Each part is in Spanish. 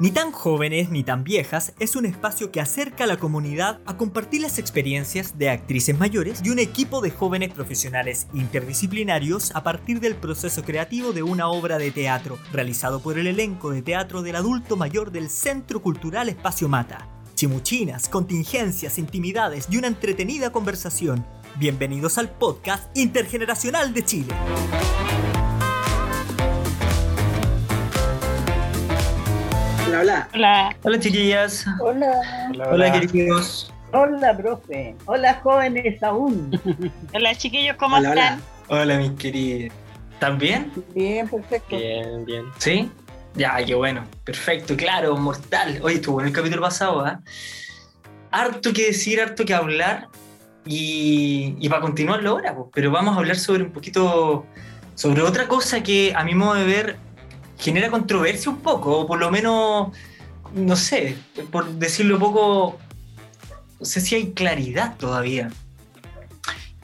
Ni tan jóvenes ni tan viejas es un espacio que acerca a la comunidad a compartir las experiencias de actrices mayores y un equipo de jóvenes profesionales interdisciplinarios a partir del proceso creativo de una obra de teatro realizado por el elenco de teatro del adulto mayor del Centro Cultural Espacio Mata. Chimuchinas, contingencias, intimidades y una entretenida conversación. Bienvenidos al podcast intergeneracional de Chile. Hola, hola. Hola. chiquillas. Hola. Hola, queridos. Hola, profe. Hola, jóvenes aún. hola, chiquillos, ¿cómo están? Hola. mis queridos. ¿Están bien? Bien, perfecto. Bien, bien. ¿Sí? Ya, qué bueno. Perfecto, claro, mortal. Oye, estuvo en el capítulo pasado, ¿ah? Harto que decir, harto que hablar. Y, y para continuarlo ahora, pues, pero vamos a hablar sobre un poquito, sobre otra cosa que a mi modo de ver genera controversia un poco, o por lo menos, no sé, por decirlo poco, no sé si hay claridad todavía.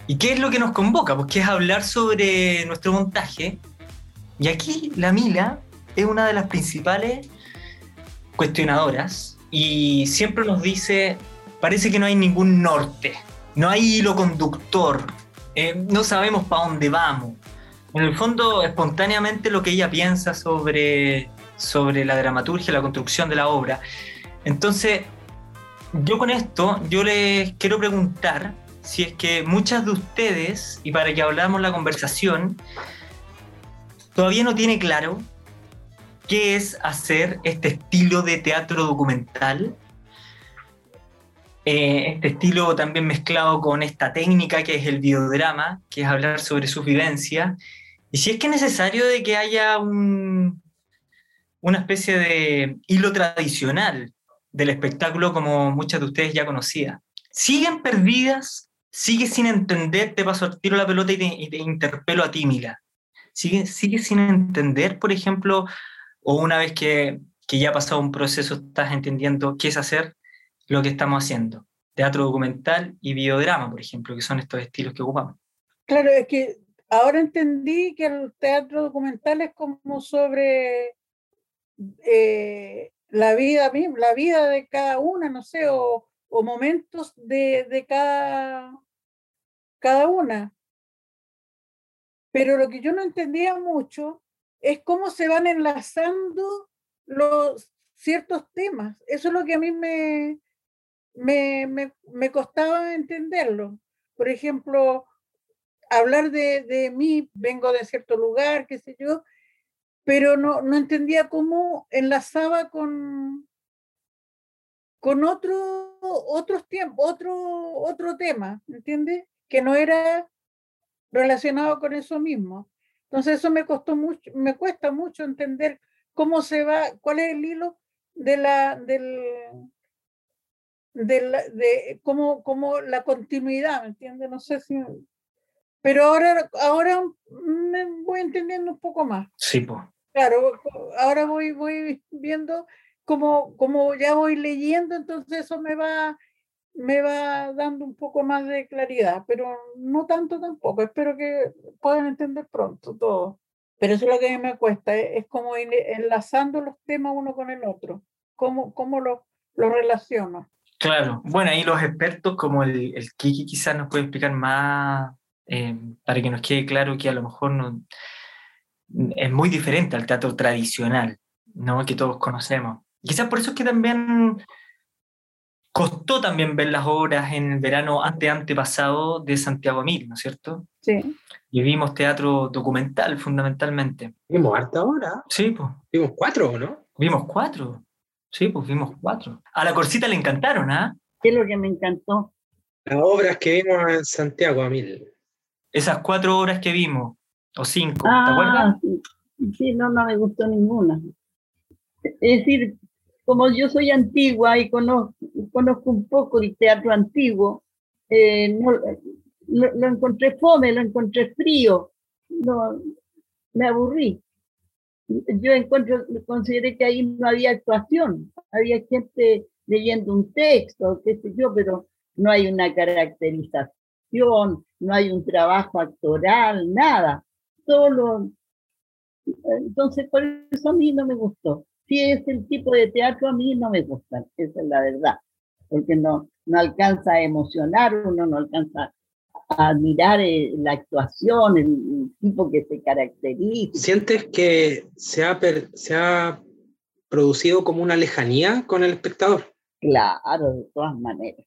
¿Y qué es lo que nos convoca? Pues que es hablar sobre nuestro montaje. Y aquí la Mila es una de las principales cuestionadoras y siempre nos dice, parece que no hay ningún norte, no hay hilo conductor, eh, no sabemos para dónde vamos en el fondo, espontáneamente lo que ella piensa sobre, sobre la dramaturgia, la construcción de la obra. Entonces, yo con esto, yo les quiero preguntar si es que muchas de ustedes, y para que hablamos la conversación, todavía no tiene claro qué es hacer este estilo de teatro documental, eh, este estilo también mezclado con esta técnica que es el biodrama, que es hablar sobre sus vivencias, y si es que es necesario de que haya un, una especie de hilo tradicional del espectáculo como muchas de ustedes ya conocían. ¿Siguen perdidas? ¿Sigue sin entender? Te paso tiro la pelota y te, interpelo a ti, Mila. ¿Sigue, ¿Sigue sin entender, por ejemplo, o una vez que, que ya ha pasado un proceso, estás entendiendo qué es hacer lo que estamos haciendo? Teatro documental y biodrama, por ejemplo, que son estos estilos que ocupamos. Claro, es que ahora entendí que el teatro documental es como sobre eh, la vida la vida de cada una, no sé, o, momentos de, de, cada, cada una. Pero lo que yo no entendía mucho es cómo se van enlazando los ciertos temas. Eso es lo que a mí me, me, me, me costaba entenderlo. Por ejemplo, hablar de, de, mí, vengo de cierto lugar, qué sé yo, pero no, no entendía cómo enlazaba con, con otro, otros tiempos, otro, otro tema, ¿entiendes? Que no era relacionado con eso mismo. Entonces eso me costó mucho, me cuesta mucho entender cómo se va, cuál es el hilo de la, del, de, la, de cómo, cómo la continuidad, ¿me entiendes? No sé si, pero ahora, ahora me voy entendiendo un poco más. Sí, pues. Claro, ahora voy, voy viendo como, como ya voy leyendo, entonces eso me va, me va dando un poco más de claridad, pero no tanto tampoco. Espero que puedan entender pronto todo. Pero eso es lo que a mí me cuesta, es, como enlazando los temas uno con el otro, cómo, cómo los lo relaciono. Claro, bueno, ahí los expertos como el, el Kiki quizás nos puede explicar más eh, para que nos quede claro que a lo mejor no, es muy diferente al teatro tradicional, ¿no? que todos conocemos. Quizás por eso es que también costó también ver las obras en el verano ante antepasado de Santiago Mil, ¿no es cierto? Sí. Y vimos teatro documental fundamentalmente. ¿Vimos harta hora? Sí, pues. ¿Vimos cuatro no? Vimos cuatro. Sí, pues vimos cuatro. A la Corsita le encantaron, ¿ah? ¿Qué es lo que me encantó? Las obras que vimos en Santiago Mil esas cuatro obras que vimos, o cinco, ¿te ah, acuerdas? Sí. no, no me gustó ninguna. Es decir, como yo soy antigua y conozco, conozco un poco el teatro antiguo, eh, lo, encontré fome, lo encontré frío, no, me aburrí. Yo encuentro, consideré que ahí no había actuación, había gente leyendo un texto, qué sé yo, pero no hay una caracterización no hay un trabajo actoral, nada. Solo. Entonces, por eso a mí no me gustó. si es el tipo de teatro, a mí no me gusta, esa es la verdad, porque no, no alcanza a emocionar, uno no alcanza a admirar eh, la actuación, el, tipo que se caracteriza. ¿Sientes que se ha, se ha producido como una lejanía con el espectador? Claro, de todas maneras.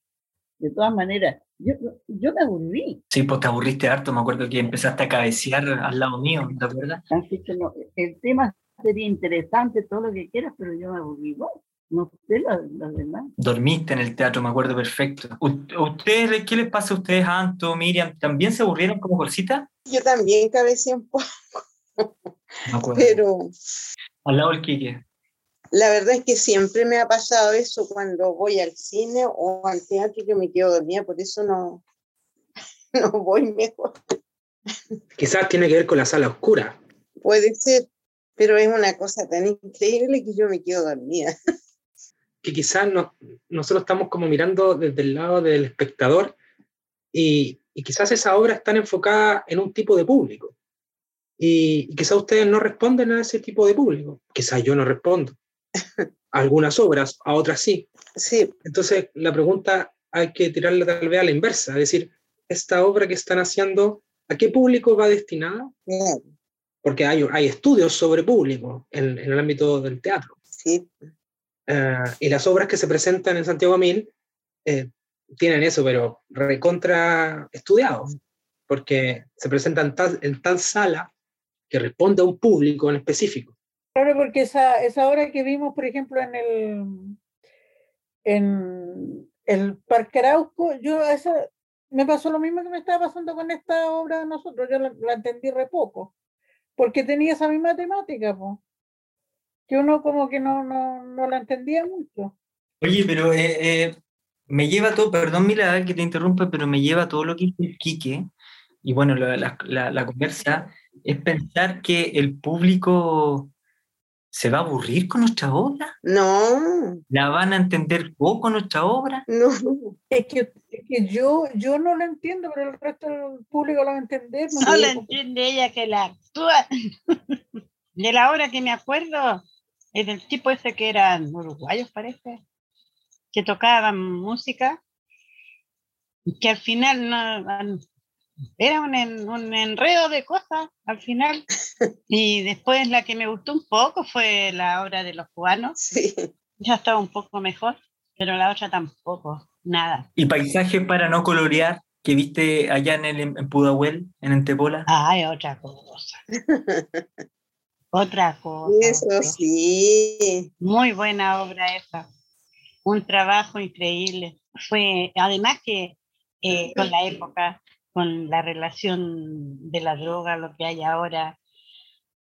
De todas maneras, yo, yo me aburrí. Sí, pues te aburriste harto, me acuerdo que empezaste a cabecear al lado mío, ¿te acuerdas? Así que no, el tema sería interesante, todo lo que quieras, pero yo me aburrí. No sé los demás. Dormiste en el teatro, me acuerdo perfecto. ¿Ustedes, qué les pasa a ustedes, Anto, Miriam? ¿También se aburrieron como bolsita? Yo también cabeceé un poco. Pero. Al lado del Quique. La verdad es que siempre me ha pasado eso cuando voy al cine o al teatro que me quedo dormida, por eso no, no voy mejor. Quizás tiene que ver con la sala oscura. Puede ser, pero es una cosa tan increíble que yo me quedo dormida. Que quizás no, nosotros estamos como mirando desde el lado del espectador y, y quizás esa obra está enfocada en un tipo de público. Y, y quizás ustedes no responden a ese tipo de público. Quizás yo no respondo. Algunas obras, a otras sí. Sí. Entonces, la pregunta hay que tirarla tal vez a la inversa, es decir, esta obra que están haciendo, ¿a qué público va destinada? Porque hay, hay estudios sobre público en, el ámbito del teatro. Sí. Eh, y las obras que se presentan en Santiago Mil eh, tienen eso, pero recontra estudiado, porque se presentan en tal sala que responde a un público en específico. Claro, porque esa, esa hora que vimos, por ejemplo, en el, en el Parque Arauco, yo esa, me pasó lo mismo que me estaba pasando con esta obra de nosotros, yo la, entendí re poco, porque tenía esa misma temática, que uno como que no, no, no la entendía mucho. Oye, pero eh, eh, me lleva todo, perdón Mila que te interrumpe, pero me lleva todo lo que dice Quique, y bueno, la, la, la conversa, es pensar que el público ¿Se va a aburrir con nuestra obra? No. ¿La van a entender poco nuestra obra? No. Es que, yo, yo no la entiendo, pero el resto del público la va a entender. No, la entiende ella que la actúa. De la obra que me acuerdo, es del tipo ese que eran uruguayos, parece, que tocaban música, que al final no, era un, un, enredo de cosas al final. Y después la que me gustó un poco fue la obra de los cubanos. Sí. Ya estaba un poco mejor, pero la otra tampoco, nada. ¿Y paisaje para no colorear que viste allá en, el, en Pudahuel, en Entepola? Ay, otra cosa. otra cosa. Eso sí. Muy buena obra esa. Un trabajo increíble. Fue, además que eh, con la época, con la relación de la droga, lo que hay ahora,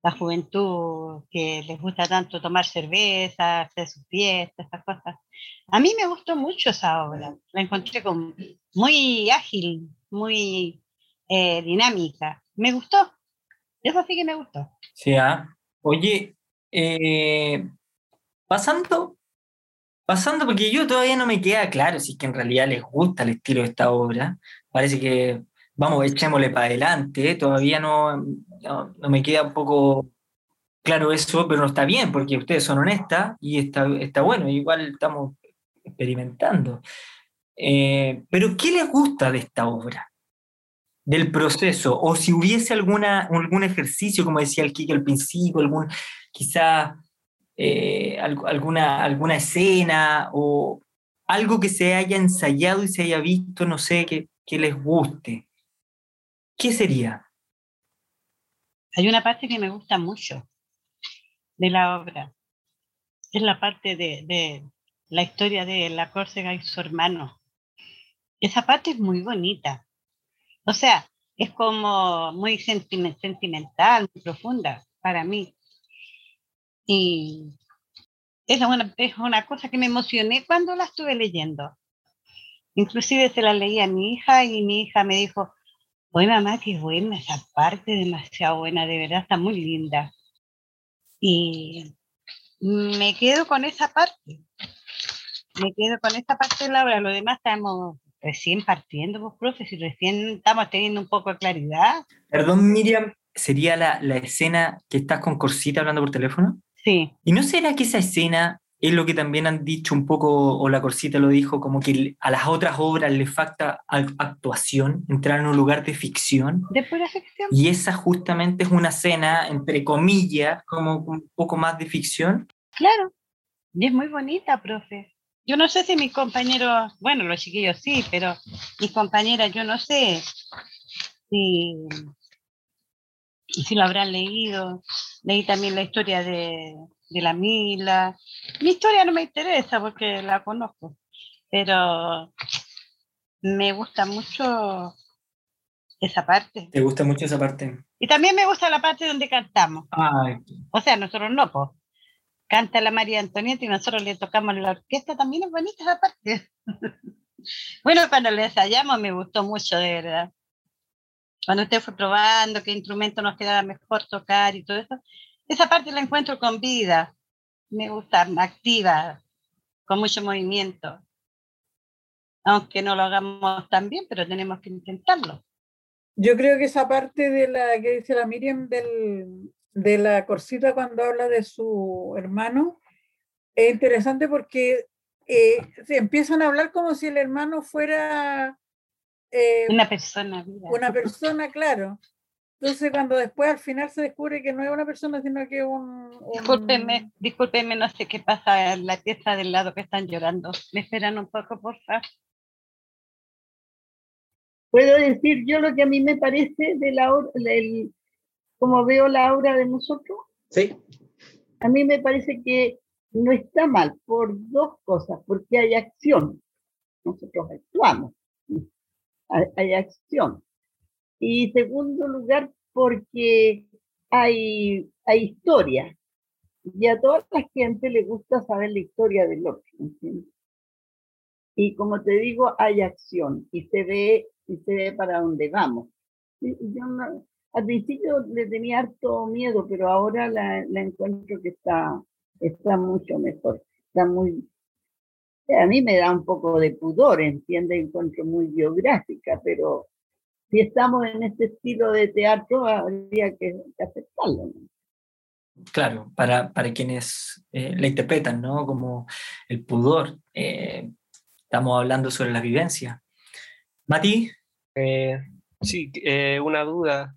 la juventud que les gusta tanto tomar cerveza, hacer sus fiestas, esas cosas. A mí me gustó mucho esa obra, la encontré con, muy ágil, muy eh, dinámica. Me gustó, eso sí que me gustó. Sí, ¿ah? oye, eh, pasando, pasando, porque yo todavía no me queda claro si es que en realidad les gusta el estilo de esta obra. Parece que vamos, echémosle para adelante, todavía no, no, me queda un poco claro eso, pero no está bien, porque ustedes son honestas y está, está bueno, igual estamos experimentando. Eh, pero, ¿qué les gusta de esta obra? Del proceso, o si hubiese alguna, algún ejercicio, como decía el Kike al principio, algún, quizá eh, alguna, alguna escena o algo que se haya ensayado y se haya visto, no sé, que, que les guste. ¿Qué sería? Hay una parte que me gusta mucho de la obra. Es la parte de, la historia de la Córcega y su hermano. Esa parte es muy bonita. O sea, es como muy sentimental, muy profunda para mí. Y es una, es una cosa que me emocioné cuando la estuve leyendo. Inclusive se la leí a mi hija y mi hija me dijo, Oye, mamá, qué buena esa parte, demasiado buena, de verdad, está muy linda. Y me quedo con esa parte. Me quedo con esa parte de la obra. Lo demás estamos recién partiendo, vos, pues, profe, y recién estamos teniendo un poco de claridad. Perdón, Miriam, ¿sería la, la escena que estás con Corsita hablando por teléfono? Sí, ¿Y no será que esa escena es lo que también han dicho un poco, o la Corsita lo dijo, como que a las otras obras le falta al- actuación, entrar en un lugar de ficción? de pura ficción. Y esa justamente es una escena, entre comillas, como un poco más de ficción. Claro. Y es muy bonita, profe. Yo no sé si mis compañeros, bueno, los chiquillos sí, pero mis compañeras, yo no sé si, si lo habrán leído. Leí también la historia de, de la Mila. Mi historia no me interesa porque la conozco, pero me gusta mucho esa parte. ¿Te gusta mucho esa parte? Y también me gusta la parte donde cantamos. Ay, O sea, nosotros no, pues. Canta la María Antonieta y nosotros le tocamos la orquesta, también es bonita esa parte. bueno, cuando le ensayamos me gustó mucho, de verdad. Cuando usted fue probando qué instrumento nos quedaba mejor tocar y todo eso, esa parte la encuentro con vida. Me gusta, activa, con mucho movimiento. Aunque no lo hagamos tan bien, pero tenemos que intentarlo. Yo creo que esa parte de la que dice la Miriam del, de la Corsita cuando habla de su hermano es interesante porque eh, se empiezan a hablar como si el hermano fuera eh, Una persona una persona, claro. Entonces cuando después al final se descubre que no es una persona, sino que es un... un- Discúlpeme, discúlpeme, no sé qué pasa en la pieza del lado que están llorando. ¿Me esperan un poco, por favor? Puedo decir yo lo que a mí me parece de la obra, el- como veo la obra de nosotros, ¿Sí? a mí me parece que no está mal por dos cosas, porque hay acción. Nosotros actuamos, hay, hay acción. Y segundo lugar, porque hay, hay historia. Y a toda la gente le gusta saber la historia del otro. ¿entiendes? Y como te digo, hay acción y se ve, y se ve para dónde vamos. Y Yo no- al principio le tenía harto miedo, pero ahora la, la encuentro que está, está mucho mejor. Está muy, a mí me da un poco de pudor, entiende, encuentro muy biográfica, pero si estamos en este estilo de teatro, habría que, que aceptarlo. ¿no? claro, para, para quienes eh, la interpretan, ¿no? Como el pudor. eh, estamos hablando sobre la vivencia. Mati, Eh, sí, eh, una duda,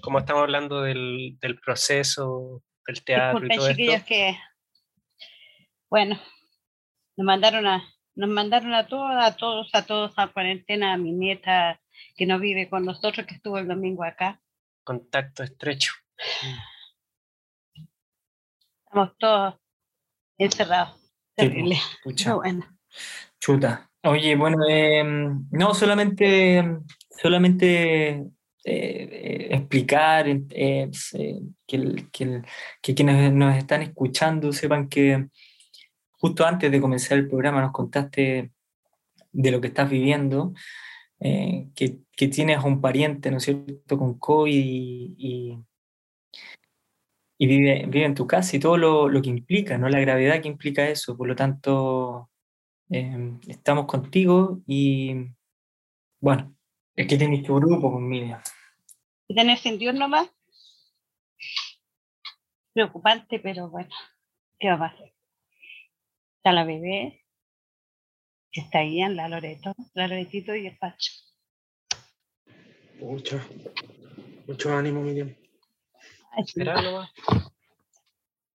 como estamos hablando del, del proceso del teatro y todo chiquillos, esto, que. Bueno, nos mandaron a. Nos mandaron a todos, a todos, a todos a cuarentena, a mi nieta que no vive con nosotros, que estuvo el domingo acá. contacto estrecho. Estamos todos encerrados. Pues, Terrible. Pero bueno. chuta. Oye, bueno, eh, no solamente, solamente eh, eh, explicar eh, eh, que, el- que el- que quienes nos están escuchando sepan que justo antes de comenzar el programa nos contaste de lo que estás viviendo, eh, que, tienes un pariente, ¿no es cierto?, con COVID y, vive, vive en tu casa y todo lo, lo que implica, ¿no? La gravedad que implica eso. Por lo tanto, eh, estamos contigo y, bueno, es que tienes tu grupo. Y tener sin Dios nomás. Preocupante, pero bueno, ¿qué va a hacer? Está la bebé, está Ian, la Loreto, la Loretito y el Pacho. Mucho, mucho ánimo, Miriam. Ay, Esperar nomás.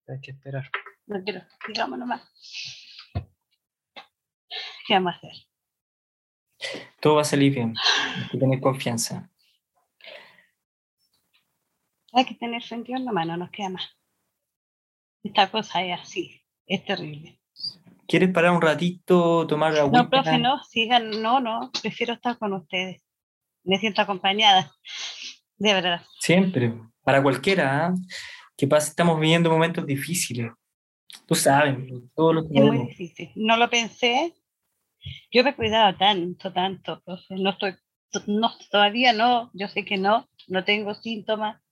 Hay que esperar. no quiero, digamos nomás. ¿Qué vamos a hacer? Todo va a salir bien, hay que tener confianza. Hay que tener sin Dios nomás, no nos queda más. Esta cosa es así, es terrible. ¿Quieres parar un ratito, tomar agua? No, profe, no, sigan, no, no, prefiero estar con ustedes. Me siento acompañada, de verdad. Siempre, para cualquiera, ¿ah? que pasa, estamos viviendo momentos difíciles. Tú sabes, todos lo Es muy difícil. No lo pensé. Yo me he cuidado tanto, tanto, profe. No estoy, no, todavía no, yo sé que no, no tengo síntomas.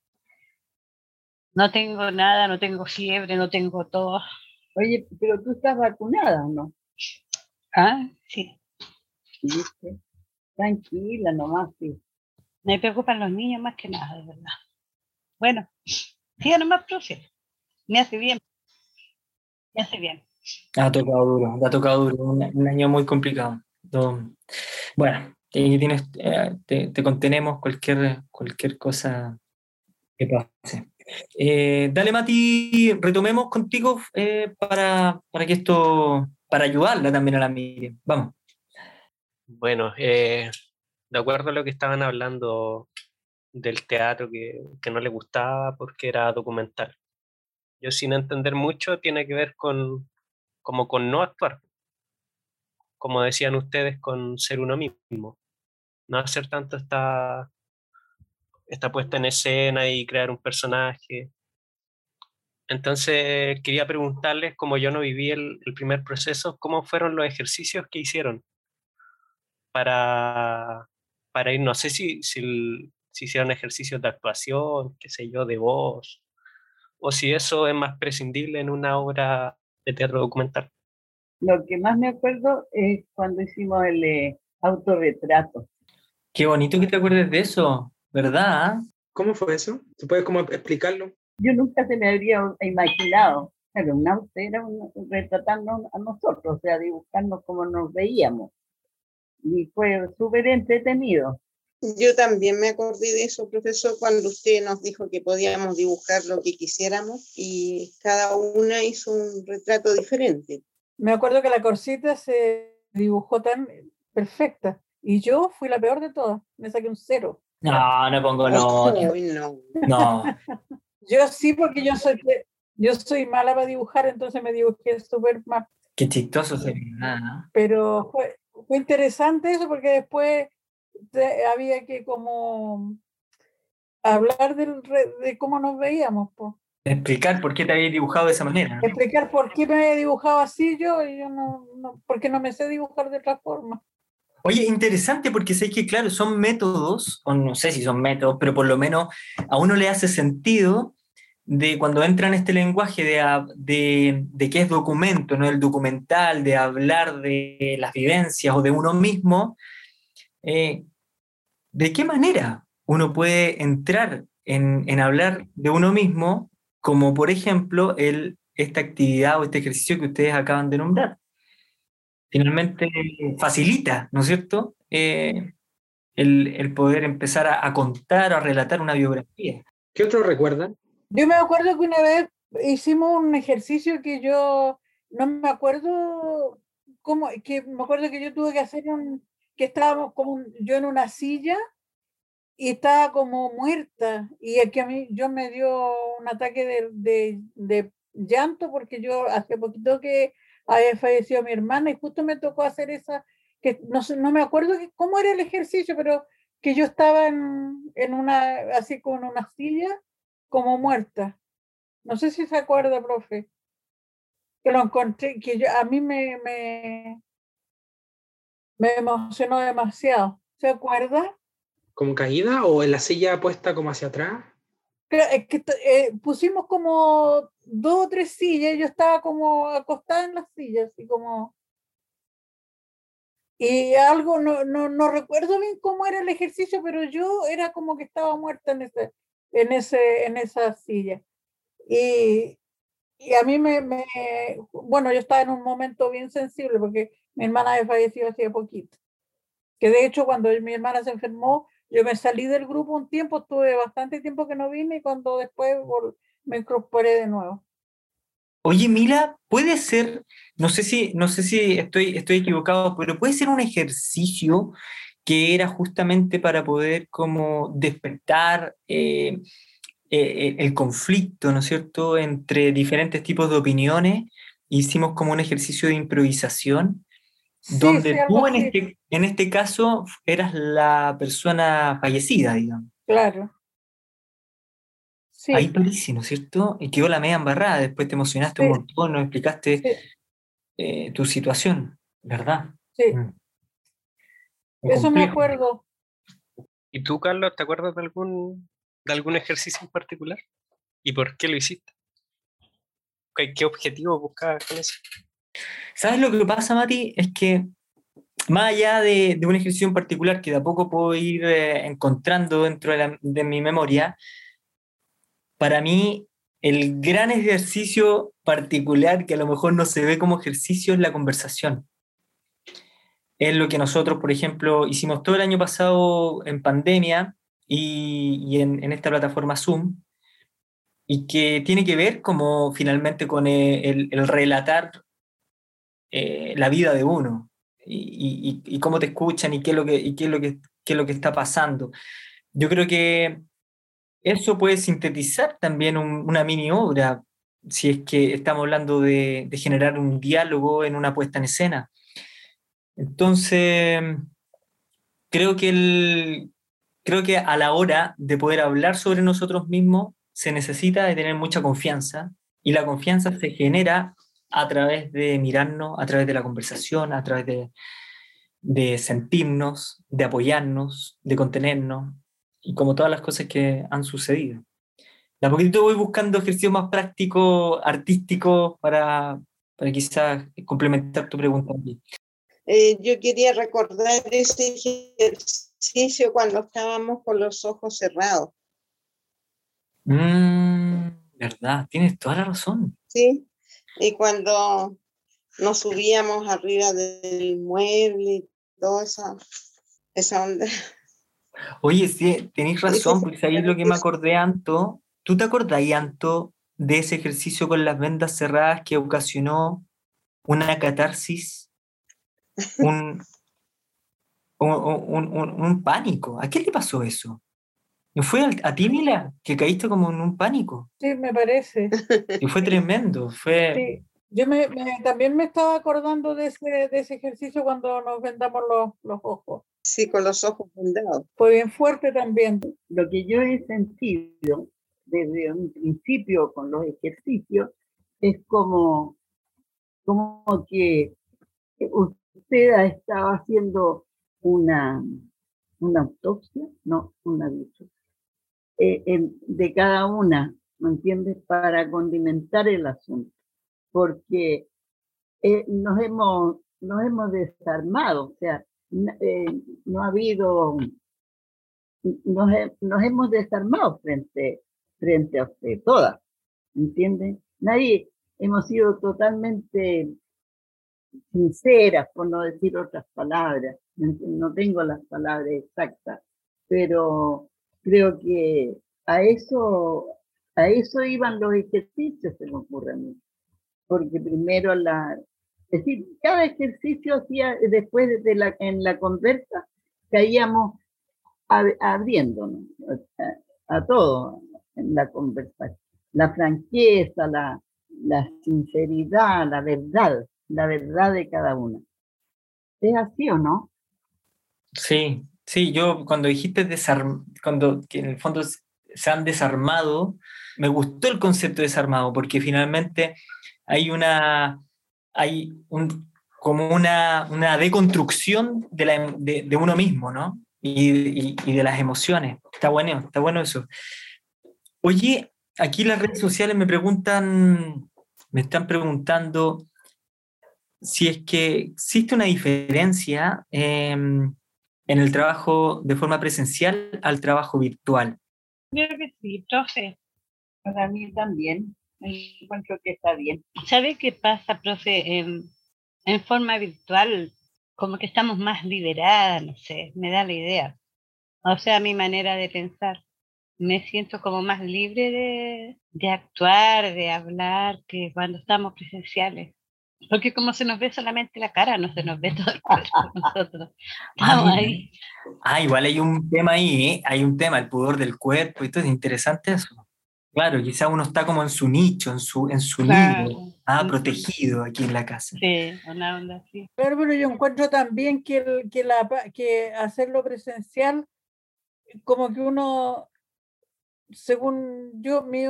No tengo nada, no tengo fiebre, no tengo tos. Oye, pero tú estás vacunada, ¿o ¿no? Ah, sí. ¿Viste? Tranquila nomás, sí. Me preocupan los niños más que nada, de verdad. Bueno, siga nomás, profe. Me hace bien. hace bien. Ha tocado duro, ha tocado duro, un, un año muy complicado. Do- Bueno, tienes, eh, te, te contenemos cualquier, cualquier cosa que pase. Eh, dale, Mati, retomemos contigo eh, para, para que esto, para ayudarla también a la Miriam. Vamos. Bueno, eh, de acuerdo a lo que estaban hablando del teatro que, que no le gustaba porque era documental. Yo sin entender mucho tiene que ver con como con no actuar. Como decían ustedes, con ser uno mismo. No hacer tanto esta, esta puesta en escena y crear un personaje. Entonces quería preguntarles, como yo no viví el, el primer proceso, ¿cómo fueron los ejercicios que hicieron para, para ir, no sé si, si, si hicieron ejercicios de actuación, qué sé yo, de voz, o si eso es más prescindible en una obra de teatro documental. Lo que más me acuerdo es cuando hicimos el eh, autorretrato. Qué bonito que te acuerdes de eso, ¿verdad? ¿Cómo fue eso? ¿Tú puedes como explicarlo? Yo nunca se me habría imaginado, pero un auto era un- retratando a nosotros, o sea, dibujando como nos veíamos. Y fue súper entretenido. Yo también me acordé de eso, profesor, cuando usted nos dijo que podíamos dibujar lo que quisiéramos y cada una hizo un retrato diferente. Me acuerdo que la corsita se dibujó tan perfecta y yo fui la peor de todas. Me saqué un cero. No, no pongo no. No. No, Yo sí, porque yo soy, yo soy mala para dibujar, entonces me dibujé súper mal. qué chistoso sería. ¿no? Pero fue, fue interesante eso porque después había que como hablar del de cómo nos veíamos, po. Explicar por qué te habías dibujado de esa manera. ¿no? explicar por qué me había dibujado así yo y yo no, no porque no me sé dibujar de otra forma. Oye, interesante porque sé que, claro, son métodos, o no sé si son métodos, pero por lo menos a uno le hace sentido de cuando entra en este lenguaje de, de, de qué es documento, ¿no? El documental, de hablar de las vivencias o de uno mismo, eh, ¿de qué manera uno puede entrar en, en hablar de uno mismo, como por ejemplo esta actividad o este ejercicio que ustedes acaban de nombrar? Finalmente facilita, ¿no es cierto? Eh, el, el poder empezar a, a contar o a relatar una biografía. ¿Qué otro recuerdan? Yo me acuerdo que una vez hicimos un ejercicio que yo no me acuerdo cómo, que me acuerdo que yo tuve que hacer un, que estábamos como un- yo en una silla y estaba como muerta y es que a mí yo me dio un ataque de, de, de llanto porque yo hace poquito que había fallecido mi hermana y justo me tocó hacer esa, que no, no me acuerdo que- cómo era el ejercicio, pero que yo estaba en, en una, así como en una silla como muerta. No sé si se acuerda, profe. Que lo encontré, que yo, a mí me, me, me emocionó demasiado. ¿Se acuerda? ¿Como caída o en la silla puesta como hacia atrás? Que t- eh, pusimos como dos o tres sillas, yo estaba como acostada en las sillas, así como. Y algo, no, no, no recuerdo bien cómo era el ejercicio, pero yo era como que estaba muerta en ese, en ese, en esa silla. Y, y a mí me, me, bueno, yo estaba en un momento bien sensible porque mi hermana había fallecido hacía poquito. Que de hecho cuando mi hermana se enfermó, yo me salí del grupo un tiempo, estuve bastante tiempo que no vine y cuando después me incorporé de nuevo. Oye, Mila, puede ser, no sé si, no sé si estoy, estoy equivocado, pero puede ser un ejercicio que era justamente para poder como despertar eh, eh, el conflicto, ¿no es cierto?, entre diferentes tipos de opiniones. Hicimos como un ejercicio de improvisación, Sí, donde sí, tú en este, en este caso eras la persona fallecida, digamos. claro. Sí, Ahí Parisi, ¿no es cierto? Y quedó la media embarrada, después te emocionaste un montón, nos explicaste Sí. eh, tu situación, ¿verdad? sí, Mm. Eso me acuerdo. ¿Y tú, Carlos, te acuerdas de algún, de algún ejercicio en particular? ¿Y por qué lo hiciste? ¿Qué, qué objetivo buscabas con eso? ¿Sabes lo que pasa, Mati? Es que más allá de, de un ejercicio en particular que de a poco puedo ir eh, encontrando dentro de, la- de mi memoria, para mí el gran ejercicio particular que a lo mejor no se ve como ejercicio es la conversación. Es lo que nosotros, por ejemplo, hicimos todo el año pasado en pandemia y, en, esta plataforma Zoom, y que tiene que ver como finalmente con el, relatar eh, la vida de uno y, cómo te escuchan y qué es lo que, qué es lo que, qué es lo que está pasando. Yo creo que eso puede sintetizar también una mini obra, si es que estamos hablando de, generar un diálogo en una puesta en escena. Entonces, creo que, el, creo que a la hora de poder hablar sobre nosotros mismos se necesita de tener mucha confianza y la confianza se genera a través de mirarnos, a través de la conversación, a través de, de sentirnos, de apoyarnos, de contenernos, y como todas las cosas que han sucedido. De a poquito voy buscando ejercicios más prácticos, artísticos, para, para quizás complementar tu pregunta. Eh, yo quería recordar ese ejercicio cuando estábamos con los ojos cerrados. Mm, verdad, tienes toda la razón. Sí, y cuando nos subíamos arriba del mueble y toda esa, esa onda. Oye, sí, tenéis razón, porque ahí es lo que me acordé, Anto. ¿Tú te acordás, Anto, de ese ejercicio con las vendas cerradas que ocasionó una catarsis, un, un, pánico? ¿A qué le pasó eso? ¿No fue a, ti, Mila, que caíste como en un pánico? Sí, me parece. Y fue tremendo, fue... Sí. Yo me, también me estaba acordando de ese, de ese ejercicio cuando nos vendamos los, los ojos. Sí, con los ojos vendados. Fue bien fuerte también. Lo que yo he sentido desde un principio con los ejercicios es como, como que usted ha estado haciendo una, una autopsia, no, una eh, de cada una, ¿me entiendes? Para condimentar el asunto, porque eh, nos, hemos, nos hemos desarmado, o sea, eh, no ha habido, nos, nos, hemos desarmado frente, frente a usted, todas, ¿entienden? Nadie, hemos sido totalmente sinceras, por no decir otras palabras, no tengo las palabras exactas, pero creo que a eso, a eso iban los ejercicios, se me ocurre a mí. Porque primero la, es decir, cada ejercicio hacía, después de la, en la conversa, caíamos abriéndonos a, todo en la conversación. La franqueza, la, la sinceridad, la verdad, la verdad de cada uno. ¿Es así o no? Sí, sí, yo cuando dijiste cuando que en el fondo se han desarmado, me gustó el concepto de desarmado porque finalmente hay una hay un, como una, una deconstrucción de, la, de, uno mismo, ¿no? Y, y, de las emociones. Está bueno, está bueno eso. Oye, aquí las redes sociales me preguntan, me están preguntando si es que existe una diferencia em, en el trabajo de forma presencial al trabajo virtual. Creo que sí, profe. Para mí también encuentro que está bien. ¿Sabe qué pasa, profe? En, en forma virtual, como que estamos más liberadas, no sé, me da la idea. O sea, mi manera de pensar. Me siento como más libre de, de actuar, de hablar, que cuando estamos presenciales. Porque como se nos ve solamente la cara, no se nos ve todo el cuerpo nosotros. Ah, ahí. Ah, igual hay un tema ahí, ¿eh? hay un tema, el pudor del cuerpo, y esto es interesante eso. Claro, quizá uno está como en su nicho, en su, en su nido, ah, protegido aquí en la casa. Sí, una onda así. Pero, pero yo encuentro también que, que, la, que hacerlo presencial, como que uno, según yo, mi,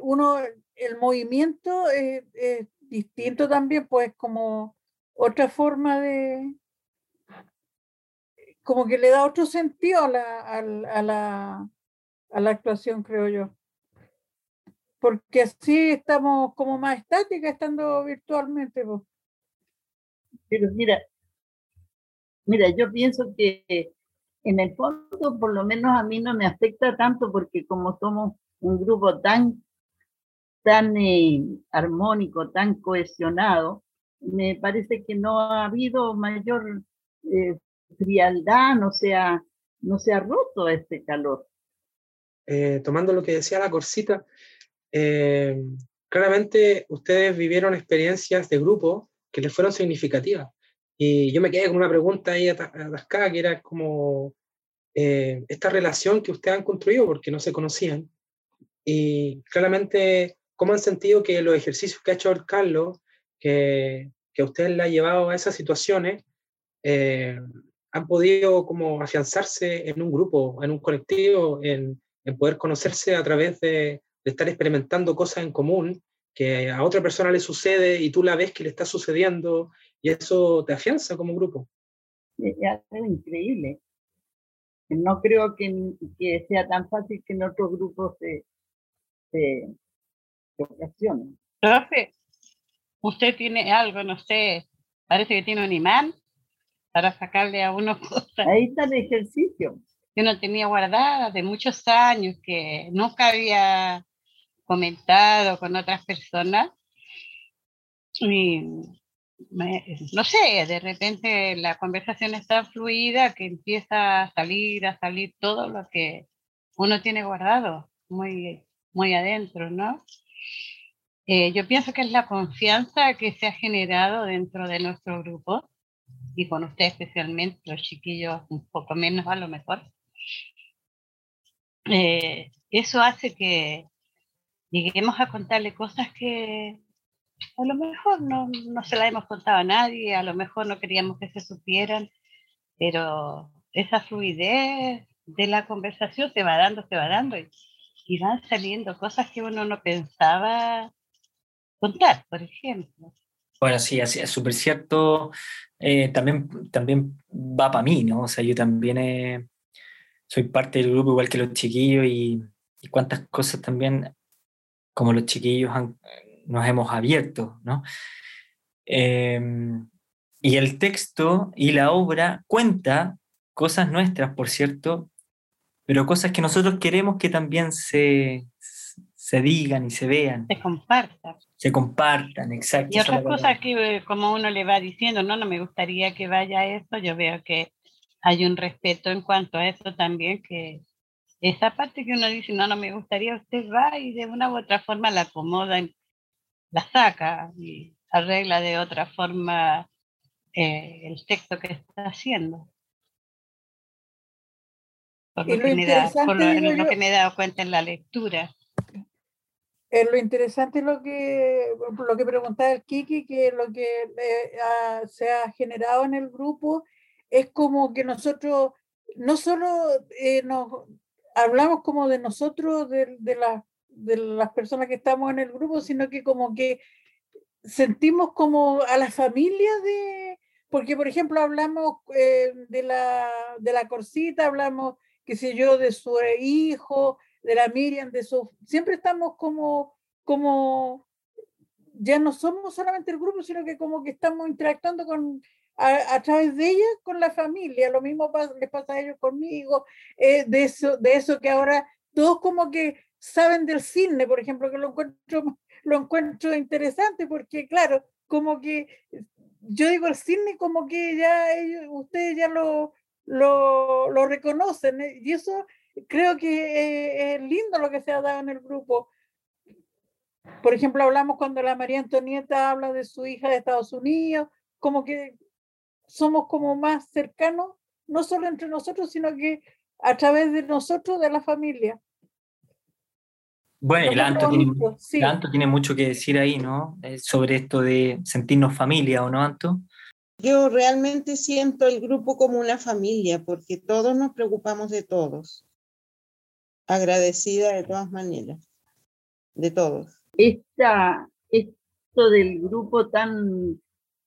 uno, el movimiento es, distinto también, pues como otra forma de, como que le da otro sentido a la, a la, a la actuación, creo yo porque así estamos como más estáticas estando virtualmente. Pero mira, mira, yo pienso que en el fondo, por lo menos a mí no me afecta tanto porque como somos un grupo tan tan eh, armónico, tan cohesionado, me parece que no ha habido mayor eh, frialdad, no se, ha, no se ha roto este calor. Eh, tomando lo que decía la Corsita, eh, claramente ustedes vivieron experiencias de grupo que les fueron significativas. Y yo me quedé con una pregunta ahí atascada, que era como esta relación que ustedes han construido porque no se conocían. Y claramente, ¿cómo han sentido que los ejercicios que ha hecho Carlos que, que usted le ha llevado a esas situaciones eh, han podido como afianzarse en un grupo, en un colectivo, en, en poder conocerse a través de, de, estar experimentando cosas en común que a otra persona le sucede y tú la ves que le está sucediendo y eso te afianza como grupo. Es algo increíble. No creo que, que, sea tan fácil que en otros grupos se, se, Profe, usted tiene algo, no sé, parece que tiene un imán para sacarle a uno cosas. Ahí está el ejercicio. Que uno tenía guardada de muchos años, que nunca había comentado con otras personas. Y no sé, de repente la conversación está fluida que empieza a salir, a salir todo lo que uno tiene guardado muy, muy adentro, ¿no? Eh, yo pienso que es la confianza que se ha generado dentro de nuestro grupo y con usted especialmente, los chiquillos un poco menos a lo mejor. Eh, eso hace que lleguemos a contarle cosas que a lo mejor no, no se las hemos contado a nadie, a lo mejor no queríamos que se supieran, pero esa fluidez de la conversación se va dando, se va dando y, y van saliendo cosas que uno no pensaba contar, por ejemplo. Bueno, sí, es súper cierto. Eh, también, también va para mí, ¿no? O sea, yo también eh, soy parte del grupo igual que los chiquillos y, cuántas cosas también como los chiquillos nos hemos abierto, ¿no? Em, y el texto y la obra cuenta cosas nuestras, por cierto, pero cosas que nosotros queremos que también se, se digan y se vean. Se compartan. Se compartan, exacto. Y otras cosas que eh, como uno le va diciendo, no, no me gustaría que vaya esto, yo veo que hay un respeto en cuanto a eso también, que esa parte que uno dice, no, no me gustaría, usted va y de una u otra forma la acomoda, la saca y arregla de otra forma eh, el texto que está haciendo. Por lo, que me, da, por lo, lo que me he dado cuenta en la lectura. Eh, lo interesante lo que, lo que preguntaba el Kiki, que lo que eh, se ha generado en el grupo es como que nosotros no solo eh, nos hablamos como de nosotros, de, de, la, de las personas que estamos en el grupo, sino que como que sentimos como a la familia de, porque por ejemplo hablamos de, la, de la Corsita, hablamos, qué sé yo, de su hijo, de la Miriam, de su... Siempre estamos como, como, ya no somos solamente el grupo, sino que como que estamos interactuando con, a, través de ella con la familia. Lo mismo les pasa a ellos conmigo, eh, de, eso, de eso que ahora todos como que saben del cine, por ejemplo, que lo encuentro, lo encuentro interesante porque, claro, como que yo digo el cine como que ya ellos, ustedes ya lo, lo, lo reconocen eh, y eso creo que es lindo lo que se ha dado en el grupo. Por ejemplo, hablamos cuando la María Antonieta habla de su hija de Estados Unidos, como que somos como más cercanos, no solo entre nosotros, sino que a través de nosotros, de la familia. Bueno, el Anto, tiene, sí. Anto tiene mucho que decir ahí, ¿no? Eh, sobre esto de sentirnos familia, ¿o no, Anto? Yo realmente siento el grupo como una familia, porque todos nos preocupamos de todos agradecida de todas maneras, de todos. Esta, esto del grupo tan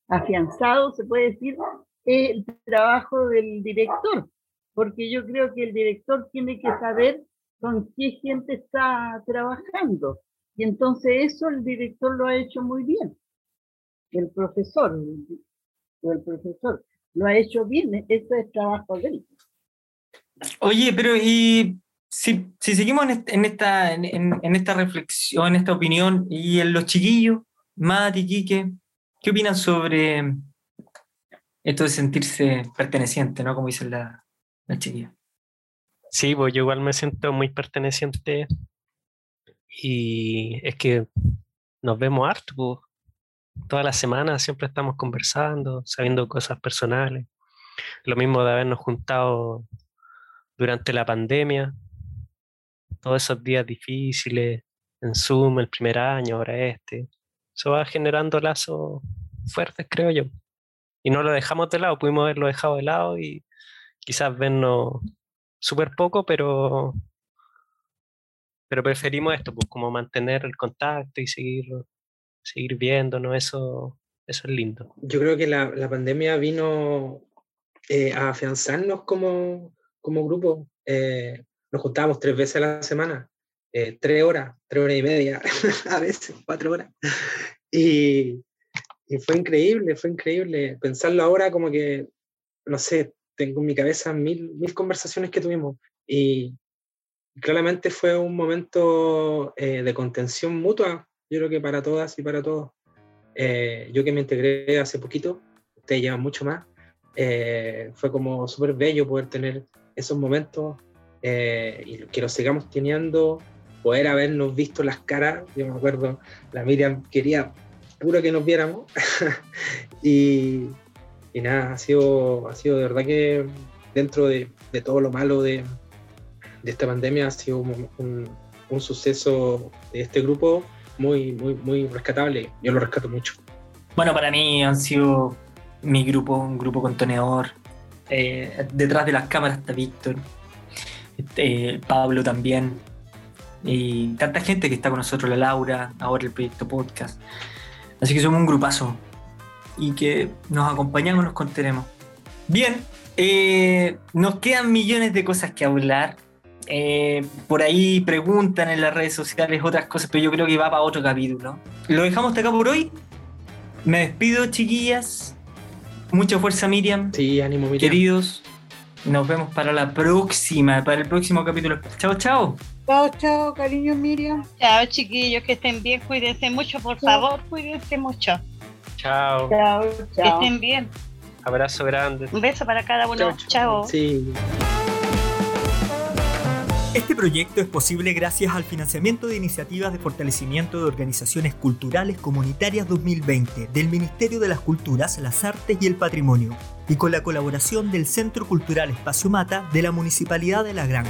afianzado, se puede decir, es el trabajo del director, porque yo creo que el director tiene que saber con qué gente está trabajando. Y entonces eso el director lo ha hecho muy bien. El profesor, el profesor lo ha hecho bien, eso es trabajo de él. Oye, pero y si, si seguimos en, en esta, en, en, esta reflexión, en esta opinión, y en los chiquillos, Mati, Quique, ¿qué opinan sobre esto de sentirse perteneciente, ¿no? Como dice la, la chiquilla. Sí, pues yo igual me siento muy perteneciente y es que nos vemos harto, pues. Toda la semana siempre estamos conversando, sabiendo cosas personales. Lo mismo de habernos juntado durante la pandemia, todos esos días difíciles, en Zoom, el primer año, ahora este. Eso va generando lazos fuertes, creo yo. Y no lo dejamos de lado, pudimos haberlo dejado de lado y quizás vernos súper poco, pero, pero preferimos esto, pues como mantener el contacto y seguir, seguir viéndonos, eso, eso es lindo. Yo creo que la, la pandemia vino eh, a afianzarnos como, como grupo. Eh, nos juntábamos tres veces a la semana, eh, tres horas, tres horas y media, a veces cuatro horas. Y, y fue increíble, fue increíble. Pensarlo ahora como que, no sé, tengo en mi cabeza mil, mil conversaciones que tuvimos y claramente fue un momento eh, de contención mutua, yo creo que para todas y para todos. Eh, yo que me integré hace poquito, ustedes llevan mucho más, fue como súper bello poder tener esos momentos eh, y que lo sigamos teniendo, poder habernos visto las caras. Yo me acuerdo, la Miriam quería puro que nos viéramos. y, nada, ha sido, ha sido de verdad que dentro de, de todo lo malo de, de, esta pandemia ha sido un, un, suceso de este grupo muy, muy, muy rescatable. Yo lo rescato mucho. Bueno, para mí han sido mi grupo, un grupo contenedor. Eh, detrás de las cámaras está Víctor, este, Pablo también, y tanta gente que está con nosotros, la Laura, ahora el proyecto podcast. Así que somos un grupazo y que nos acompañamos, nos contenemos. Bien, eh, nos quedan millones de cosas que hablar. Eh, por ahí preguntan en las redes sociales otras cosas, pero yo creo que va para otro capítulo. Lo dejamos hasta acá por hoy. Me despido, chiquillas. Mucha fuerza, Miriam. Sí, ánimo, Miriam. Queridos, nos vemos para la próxima, para el próximo capítulo. Chao, chao. Chao, chao, cariño Miriam. Chao, chiquillos, que estén bien, cuídense mucho, por favor, cuídense mucho. Chao. Chao, chao. Que estén bien. Abrazo grande. Un beso para cada uno. Chao. chao. Sí. Este proyecto es posible gracias al financiamiento de iniciativas de fortalecimiento de organizaciones culturales comunitarias 2020 del Ministerio de las Culturas, las Artes y el Patrimonio y con la colaboración del Centro Cultural Espacio Mata de la Municipalidad de La Granja.